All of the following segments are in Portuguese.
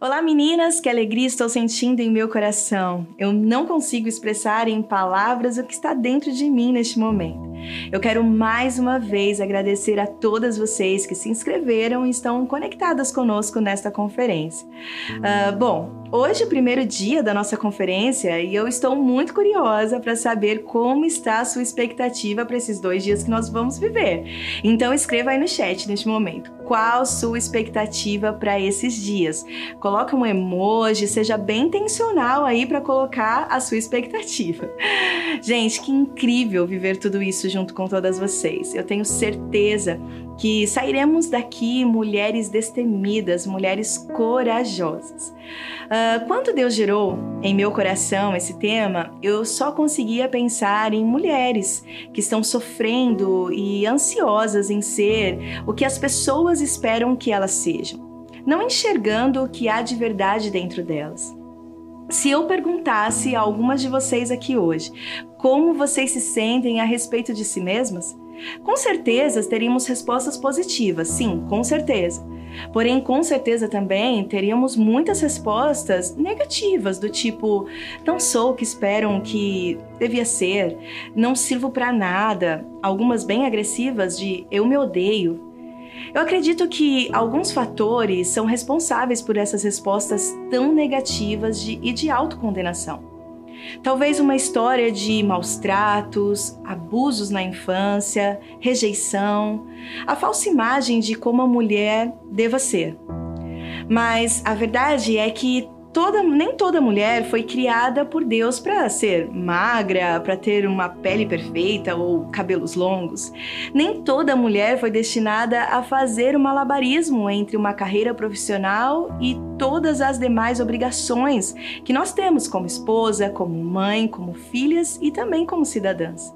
Olá meninas, que alegria estou sentindo em meu coração. Eu não consigo expressar em palavras o que está dentro de mim neste momento. Eu quero mais uma vez agradecer a todas vocês que se inscreveram e estão conectadas conosco nesta conferência. Uh, bom, hoje é o primeiro dia da nossa conferência e eu estou muito curiosa para saber como está a sua expectativa para esses dois dias que nós vamos viver. Então escreva aí no chat neste momento qual sua expectativa para esses dias. Coloque um emoji, seja bem intencional aí para colocar a sua expectativa. Gente, que incrível viver tudo isso junto com todas vocês. Eu tenho certeza que sairemos daqui mulheres destemidas, mulheres corajosas. Uh, quando Deus gerou em meu coração esse tema, eu só conseguia pensar em mulheres que estão sofrendo e ansiosas em ser o que as pessoas esperam que elas sejam, não enxergando o que há de verdade dentro delas. Se eu perguntasse a algumas de vocês aqui hoje como vocês se sentem a respeito de si mesmas, com certeza teríamos respostas positivas, sim, com certeza. Porém, com certeza também teríamos muitas respostas negativas, do tipo: não sou o que esperam que devia ser, não sirvo para nada, algumas bem agressivas de eu me odeio. Eu acredito que alguns fatores são responsáveis por essas respostas tão negativas de, e de autocondenação. Talvez uma história de maus tratos, abusos na infância, rejeição, a falsa imagem de como a mulher deva ser. Mas a verdade é que toda, nem toda mulher foi criada por Deus para ser magra, para ter uma pele perfeita ou cabelos longos. Nem toda mulher foi destinada a fazer o malabarismo entre uma carreira profissional e todas as demais obrigações que nós temos como esposa, como mãe, como filhas e também como cidadãs.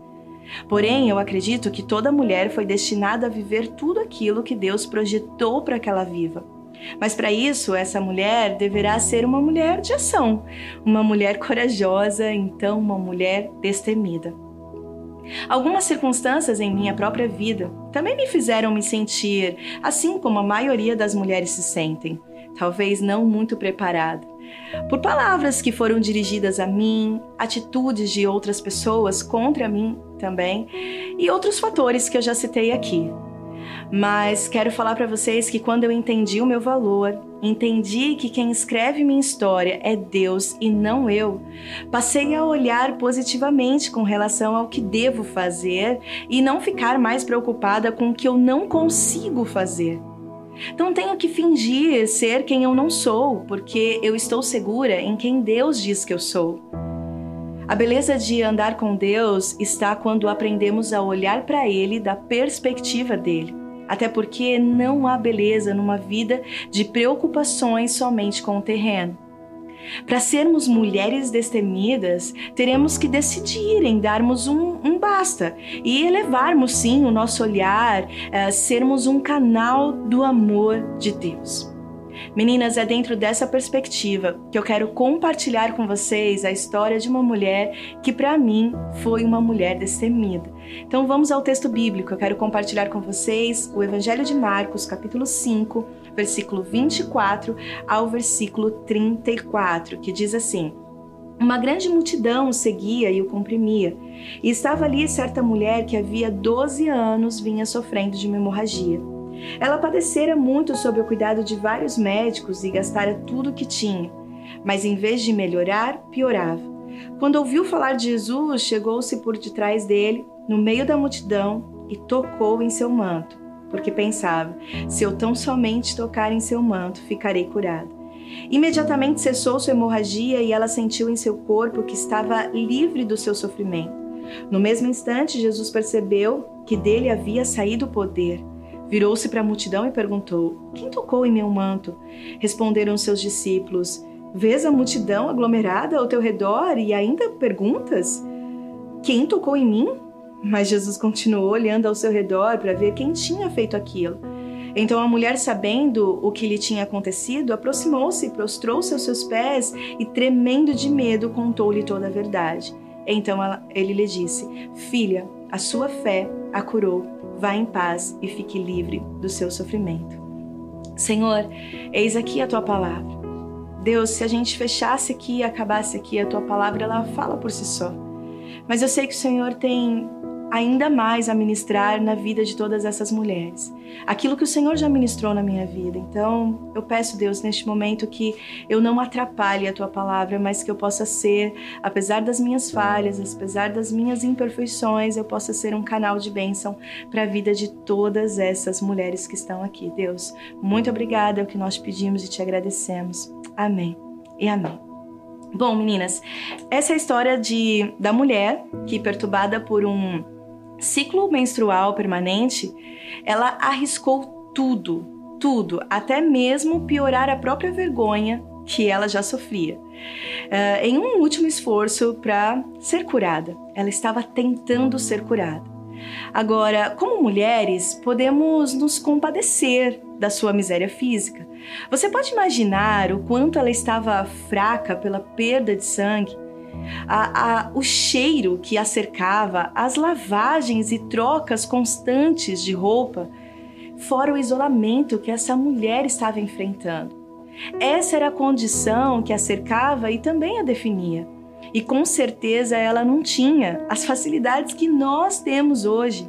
Porém, eu acredito que toda mulher foi destinada a viver tudo aquilo que Deus projetou para que ela viva. Mas para isso, essa mulher deverá ser uma mulher de ação, uma mulher corajosa, então uma mulher destemida. Algumas circunstâncias em minha própria vida também me fizeram me sentir assim como a maioria das mulheres se sentem, talvez não muito preparada. Por palavras que foram dirigidas a mim, atitudes de outras pessoas contra mim também, e outros fatores que eu já citei aqui. Mas quero falar para vocês que quando eu entendi o meu valor, entendi que quem escreve minha história é Deus e não eu, passei a olhar positivamente com relação ao que devo fazer e não ficar mais preocupada com o que eu não consigo fazer. Não tenho que fingir ser quem eu não sou, porque eu estou segura em quem Deus diz que eu sou. A beleza de andar com Deus está quando aprendemos a olhar para Ele da perspectiva dele até porque não há beleza numa vida de preocupações somente com o terreno. Para sermos mulheres destemidas, teremos que decidir em darmos um, um basta e elevarmos sim o nosso olhar, uh, sermos um canal do amor de Deus. Meninas, é dentro dessa perspectiva que eu quero compartilhar com vocês a história de uma mulher que, para mim, foi uma mulher destemida. Então, vamos ao texto bíblico. Eu quero compartilhar com vocês o Evangelho de Marcos, capítulo 5, versículo 24 ao versículo 34, que diz assim. Uma grande multidão o seguia e o comprimia. E estava ali certa mulher que havia 12 anos vinha sofrendo de uma hemorragia. Ela padecera muito sob o cuidado de vários médicos e gastara tudo o que tinha, mas em vez de melhorar, piorava. Quando ouviu falar de Jesus, chegou-se por detrás dele, no meio da multidão, e tocou em seu manto, porque pensava: se eu tão somente tocar em seu manto, ficarei curada. Imediatamente cessou sua hemorragia e ela sentiu em seu corpo que estava livre do seu sofrimento. No mesmo instante, Jesus percebeu que dele havia saído o poder. Virou-se para a multidão e perguntou: Quem tocou em meu manto? Responderam seus discípulos: Vês a multidão aglomerada ao teu redor e ainda perguntas: Quem tocou em mim? Mas Jesus continuou olhando ao seu redor para ver quem tinha feito aquilo. Então a mulher, sabendo o que lhe tinha acontecido, aproximou-se, prostrou-se aos seus pés e, tremendo de medo, contou-lhe toda a verdade. Então ela, ele lhe disse: Filha, a sua fé a curou vá em paz e fique livre do seu sofrimento. Senhor, eis aqui a tua palavra. Deus, se a gente fechasse aqui e acabasse aqui, a tua palavra ela fala por si só. Mas eu sei que o Senhor tem ainda mais a ministrar na vida de todas essas mulheres. Aquilo que o Senhor já ministrou na minha vida. Então, eu peço, Deus, neste momento que eu não atrapalhe a tua palavra, mas que eu possa ser, apesar das minhas falhas, apesar das minhas imperfeições, eu possa ser um canal de bênção para a vida de todas essas mulheres que estão aqui. Deus, muito obrigada, é o que nós pedimos e te agradecemos. Amém e amém. Bom, meninas, essa é a história de, da mulher que, perturbada por um ciclo menstrual permanente, ela arriscou tudo, tudo, até mesmo piorar a própria vergonha que ela já sofria. Uh, em um último esforço para ser curada, ela estava tentando ser curada. Agora, como mulheres, podemos nos compadecer da sua miséria física. Você pode imaginar o quanto ela estava fraca pela perda de sangue a, a, o cheiro que a cercava, as lavagens e trocas constantes de roupa, fora o isolamento que essa mulher estava enfrentando. Essa era a condição que a cercava e também a definia. E com certeza ela não tinha as facilidades que nós temos hoje.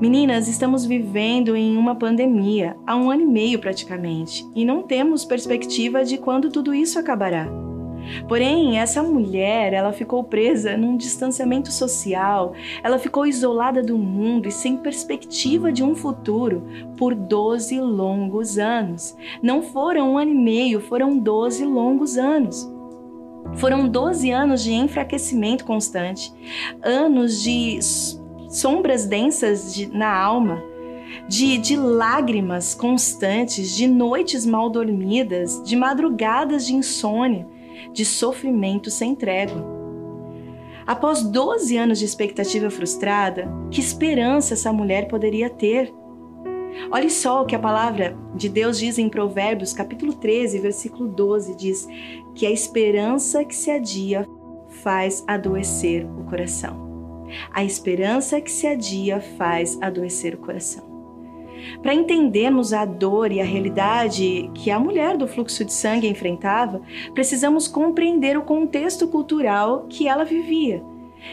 Meninas, estamos vivendo em uma pandemia há um ano e meio praticamente e não temos perspectiva de quando tudo isso acabará. Porém, essa mulher, ela ficou presa num distanciamento social, ela ficou isolada do mundo e sem perspectiva de um futuro por 12 longos anos. Não foram um ano e meio, foram 12 longos anos. Foram 12 anos de enfraquecimento constante, anos de sombras densas de, na alma, de, de lágrimas constantes, de noites mal dormidas, de madrugadas de insônia de sofrimento sem trégua. Após 12 anos de expectativa frustrada, que esperança essa mulher poderia ter? Olhe só o que a palavra de Deus diz em Provérbios, capítulo 13, versículo 12, diz que a esperança que se adia faz adoecer o coração. A esperança que se adia faz adoecer o coração. Para entendermos a dor e a realidade que a mulher do fluxo de sangue enfrentava, precisamos compreender o contexto cultural que ela vivia.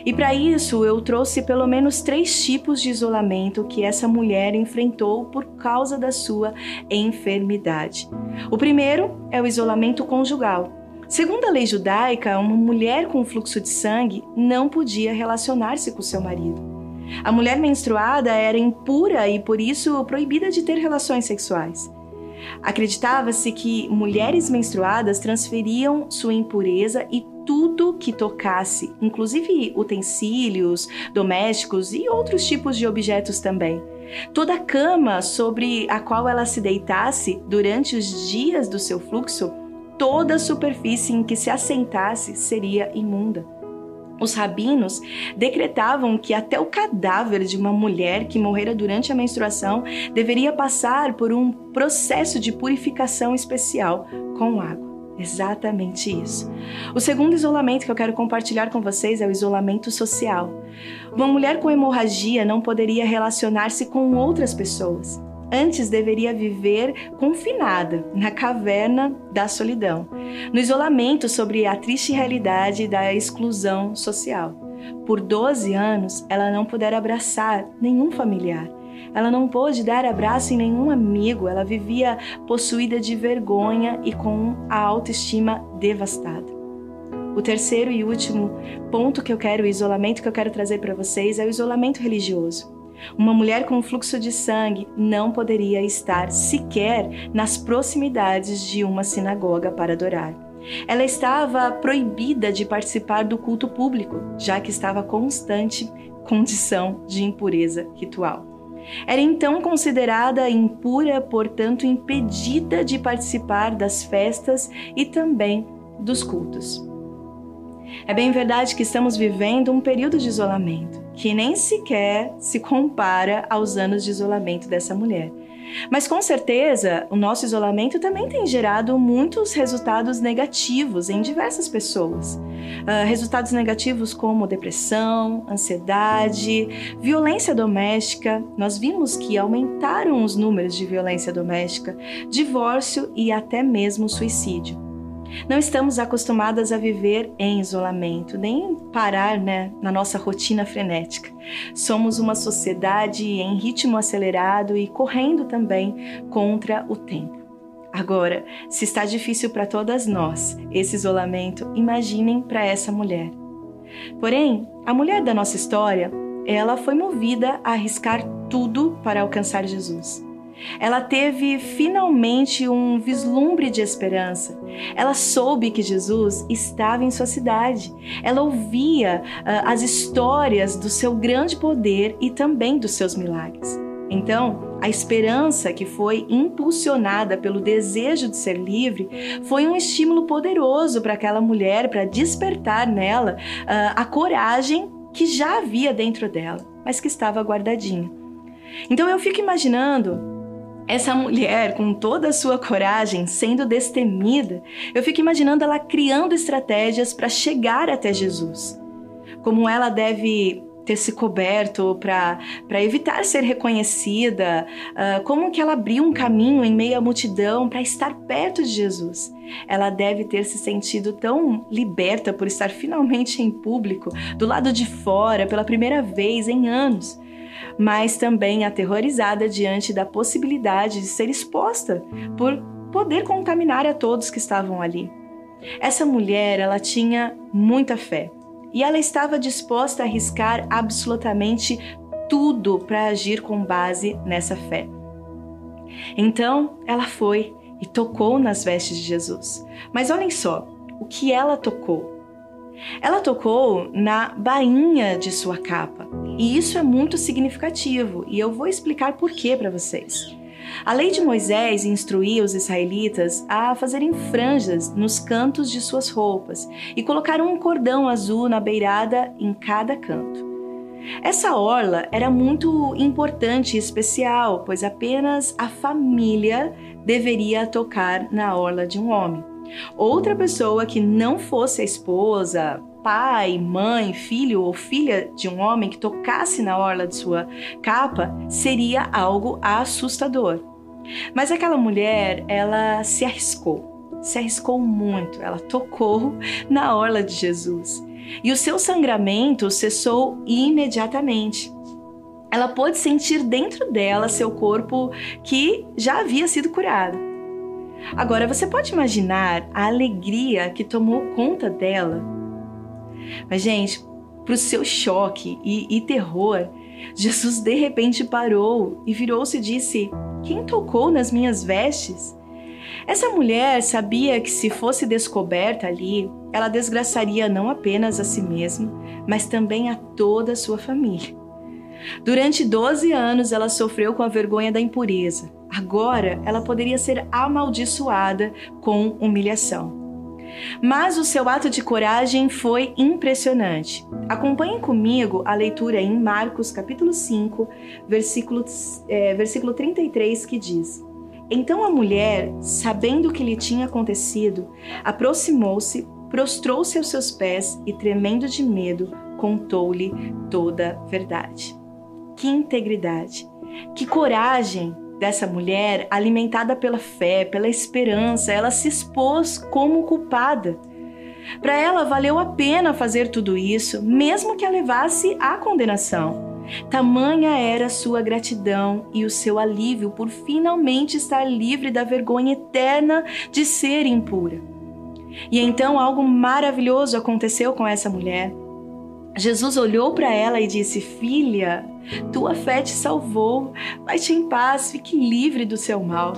E para isso eu trouxe pelo menos três tipos de isolamento que essa mulher enfrentou por causa da sua enfermidade. O primeiro é o isolamento conjugal. Segundo a lei judaica, uma mulher com fluxo de sangue não podia relacionar-se com seu marido. A mulher menstruada era impura e por isso proibida de ter relações sexuais. Acreditava-se que mulheres menstruadas transferiam sua impureza e tudo que tocasse, inclusive utensílios domésticos e outros tipos de objetos também. Toda cama sobre a qual ela se deitasse durante os dias do seu fluxo, toda superfície em que se assentasse seria imunda. Os rabinos decretavam que até o cadáver de uma mulher que morrera durante a menstruação deveria passar por um processo de purificação especial com água. Exatamente isso. O segundo isolamento que eu quero compartilhar com vocês é o isolamento social. Uma mulher com hemorragia não poderia relacionar-se com outras pessoas. Antes deveria viver confinada na caverna da solidão, no isolamento sobre a triste realidade da exclusão social. Por 12 anos, ela não pudera abraçar nenhum familiar. Ela não pôde dar abraço em nenhum amigo. Ela vivia possuída de vergonha e com a autoestima devastada. O terceiro e último ponto que eu quero, o isolamento que eu quero trazer para vocês é o isolamento religioso. Uma mulher com fluxo de sangue não poderia estar sequer nas proximidades de uma sinagoga para adorar. Ela estava proibida de participar do culto público, já que estava constante condição de impureza ritual. Era então considerada impura, portanto, impedida de participar das festas e também dos cultos. É bem verdade que estamos vivendo um período de isolamento, que nem sequer se compara aos anos de isolamento dessa mulher. Mas com certeza, o nosso isolamento também tem gerado muitos resultados negativos em diversas pessoas. Uh, resultados negativos como depressão, ansiedade, violência doméstica. Nós vimos que aumentaram os números de violência doméstica, divórcio e até mesmo suicídio. Não estamos acostumadas a viver em isolamento, nem parar né, na nossa rotina frenética. Somos uma sociedade em ritmo acelerado e correndo também contra o tempo. Agora, se está difícil para todas nós esse isolamento, imaginem para essa mulher. Porém, a mulher da nossa história, ela foi movida a arriscar tudo para alcançar Jesus. Ela teve finalmente um vislumbre de esperança. Ela soube que Jesus estava em sua cidade. Ela ouvia uh, as histórias do seu grande poder e também dos seus milagres. Então, a esperança que foi impulsionada pelo desejo de ser livre foi um estímulo poderoso para aquela mulher, para despertar nela uh, a coragem que já havia dentro dela, mas que estava guardadinha. Então eu fico imaginando essa mulher, com toda a sua coragem, sendo destemida, eu fico imaginando ela criando estratégias para chegar até Jesus. Como ela deve ter se coberto para evitar ser reconhecida, uh, como que ela abriu um caminho em meio à multidão para estar perto de Jesus. Ela deve ter se sentido tão liberta por estar finalmente em público, do lado de fora, pela primeira vez em anos mas também aterrorizada diante da possibilidade de ser exposta por poder contaminar a todos que estavam ali. Essa mulher, ela tinha muita fé e ela estava disposta a arriscar absolutamente tudo para agir com base nessa fé. Então, ela foi e tocou nas vestes de Jesus. Mas olhem só, o que ela tocou? Ela tocou na bainha de sua capa, e isso é muito significativo, e eu vou explicar por quê para vocês. A lei de Moisés instruía os israelitas a fazerem franjas nos cantos de suas roupas e colocar um cordão azul na beirada em cada canto. Essa orla era muito importante e especial, pois apenas a família deveria tocar na orla de um homem. Outra pessoa que não fosse a esposa, pai, mãe, filho ou filha de um homem que tocasse na orla de sua capa seria algo assustador. Mas aquela mulher, ela se arriscou, se arriscou muito. Ela tocou na orla de Jesus e o seu sangramento cessou imediatamente. Ela pôde sentir dentro dela seu corpo que já havia sido curado. Agora, você pode imaginar a alegria que tomou conta dela? Mas, gente, para o seu choque e, e terror, Jesus de repente parou e virou-se e disse: Quem tocou nas minhas vestes? Essa mulher sabia que se fosse descoberta ali, ela desgraçaria não apenas a si mesma, mas também a toda a sua família. Durante 12 anos ela sofreu com a vergonha da impureza. Agora ela poderia ser amaldiçoada com humilhação. Mas o seu ato de coragem foi impressionante. Acompanhem comigo a leitura em Marcos capítulo 5, versículo, é, versículo 33, que diz: Então a mulher, sabendo o que lhe tinha acontecido, aproximou-se, prostrou-se aos seus pés e, tremendo de medo, contou-lhe toda a verdade. Que integridade, que coragem dessa mulher, alimentada pela fé, pela esperança, ela se expôs como culpada. Para ela valeu a pena fazer tudo isso, mesmo que a levasse à condenação. Tamanha era sua gratidão e o seu alívio por finalmente estar livre da vergonha eterna de ser impura. E então algo maravilhoso aconteceu com essa mulher. Jesus olhou para ela e disse: Filha, tua fé te salvou. Vai-te em paz, fique livre do seu mal.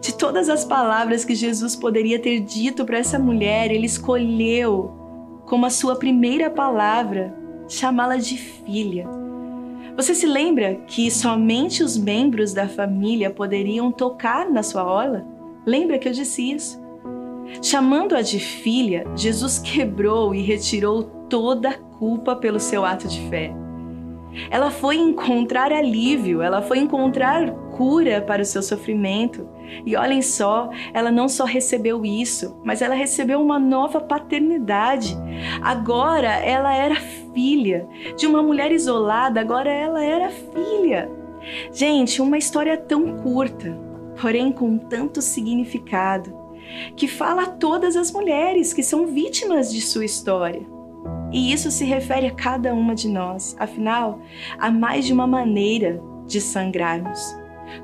De todas as palavras que Jesus poderia ter dito para essa mulher, ele escolheu como a sua primeira palavra chamá-la de filha. Você se lembra que somente os membros da família poderiam tocar na sua orla? Lembra que eu disse isso? Chamando-a de filha, Jesus quebrou e retirou toda a culpa pelo seu ato de fé. Ela foi encontrar alívio, ela foi encontrar cura para o seu sofrimento. E olhem só, ela não só recebeu isso, mas ela recebeu uma nova paternidade. Agora ela era filha de uma mulher isolada, agora ela era filha. Gente, uma história tão curta, porém com tanto significado. Que fala a todas as mulheres que são vítimas de sua história. E isso se refere a cada uma de nós. Afinal, há mais de uma maneira de sangrarmos.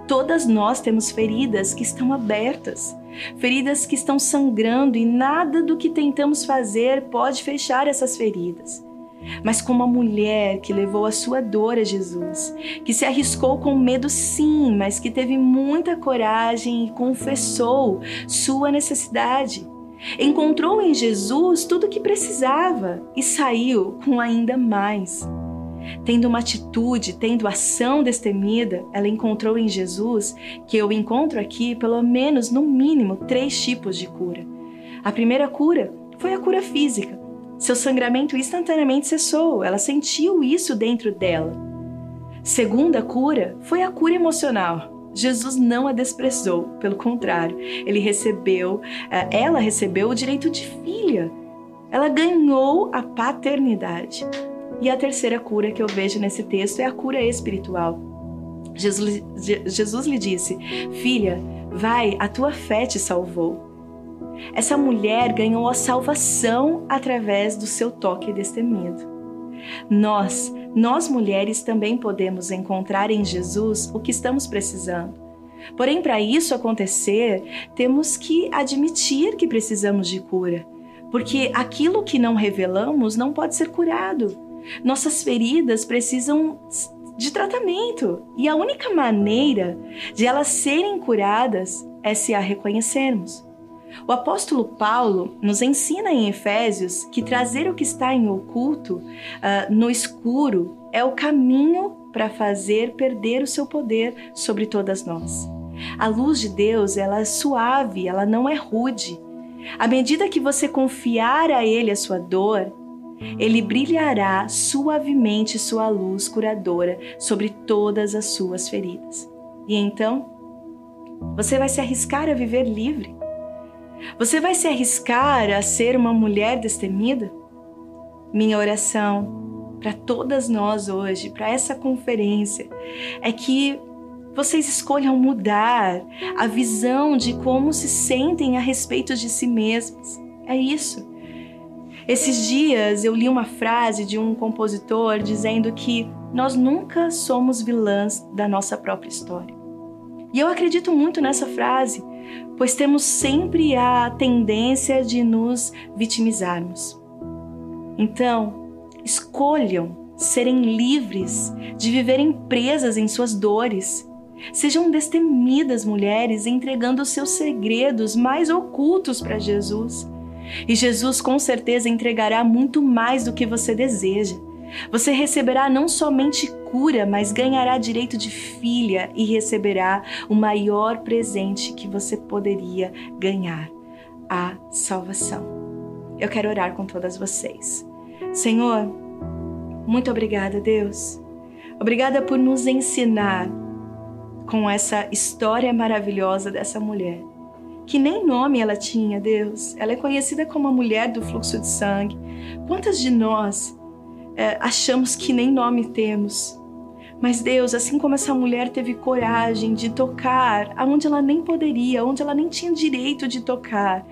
Todas nós temos feridas que estão abertas, feridas que estão sangrando e nada do que tentamos fazer pode fechar essas feridas. Mas como a mulher que levou a sua dor a Jesus, que se arriscou com medo sim, mas que teve muita coragem e confessou sua necessidade. Encontrou em Jesus tudo o que precisava e saiu com ainda mais. Tendo uma atitude, tendo ação destemida, ela encontrou em Jesus, que eu encontro aqui, pelo menos, no mínimo, três tipos de cura. A primeira cura foi a cura física. Seu sangramento instantaneamente cessou, ela sentiu isso dentro dela. Segunda cura foi a cura emocional. Jesus não a desprezou, pelo contrário, ele recebeu, eh, ela recebeu o direito de filha. Ela ganhou a paternidade. E a terceira cura que eu vejo nesse texto é a cura espiritual. Jesus, Jesus lhe disse: Filha, vai, a tua fé te salvou. Essa mulher ganhou a salvação através do seu toque destemido. Nós, nós mulheres também podemos encontrar em Jesus o que estamos precisando. Porém, para isso acontecer, temos que admitir que precisamos de cura, porque aquilo que não revelamos não pode ser curado. Nossas feridas precisam de tratamento e a única maneira de elas serem curadas é se a reconhecermos. O apóstolo Paulo nos ensina em Efésios que trazer o que está em oculto, uh, no escuro, é o caminho para fazer perder o seu poder sobre todas nós. A luz de Deus, ela é suave, ela não é rude. À medida que você confiar a Ele a sua dor, ele brilhará suavemente sua luz curadora sobre todas as suas feridas. E então, você vai se arriscar a viver livre? Você vai se arriscar a ser uma mulher destemida? Minha oração para todas nós hoje, para essa conferência, é que vocês escolham mudar a visão de como se sentem a respeito de si mesmos. É isso. Esses dias eu li uma frase de um compositor dizendo que nós nunca somos vilãs da nossa própria história. E eu acredito muito nessa frase, pois temos sempre a tendência de nos vitimizarmos. Então, escolham serem livres de viverem presas em suas dores. Sejam destemidas mulheres entregando os seus segredos mais ocultos para Jesus e Jesus com certeza entregará muito mais do que você deseja. Você receberá não somente mas ganhará direito de filha e receberá o maior presente que você poderia ganhar: a salvação. Eu quero orar com todas vocês. Senhor, muito obrigada, Deus. Obrigada por nos ensinar com essa história maravilhosa dessa mulher que nem nome ela tinha, Deus. Ela é conhecida como a mulher do fluxo de sangue. Quantas de nós é, achamos que nem nome temos? Mas Deus, assim como essa mulher teve coragem de tocar aonde ela nem poderia, onde ela nem tinha direito de tocar,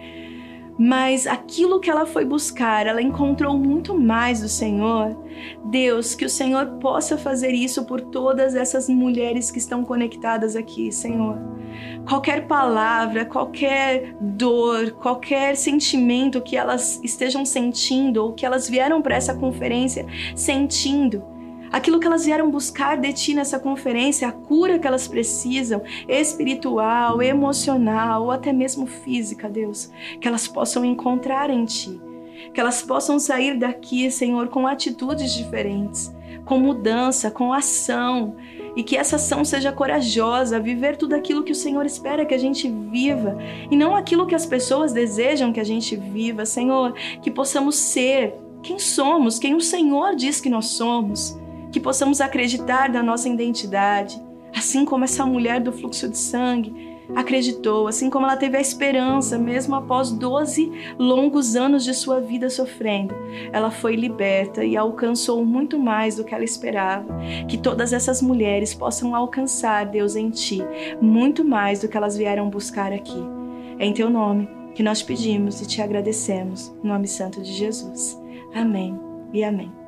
mas aquilo que ela foi buscar, ela encontrou muito mais do Senhor. Deus, que o Senhor possa fazer isso por todas essas mulheres que estão conectadas aqui, Senhor. Qualquer palavra, qualquer dor, qualquer sentimento que elas estejam sentindo ou que elas vieram para essa conferência sentindo, aquilo que elas vieram buscar de ti nessa conferência, a cura que elas precisam, espiritual, emocional ou até mesmo física, Deus, que elas possam encontrar em ti. Que elas possam sair daqui, Senhor, com atitudes diferentes, com mudança, com ação, e que essa ação seja corajosa, viver tudo aquilo que o Senhor espera que a gente viva. E não aquilo que as pessoas desejam que a gente viva, Senhor, que possamos ser quem somos, quem o Senhor diz que nós somos que possamos acreditar na nossa identidade, assim como essa mulher do fluxo de sangue acreditou, assim como ela teve a esperança, mesmo após 12 longos anos de sua vida sofrendo. Ela foi liberta e alcançou muito mais do que ela esperava. Que todas essas mulheres possam alcançar, Deus, em Ti, muito mais do que elas vieram buscar aqui. É em Teu nome que nós pedimos e te agradecemos, em nome santo de Jesus. Amém e amém.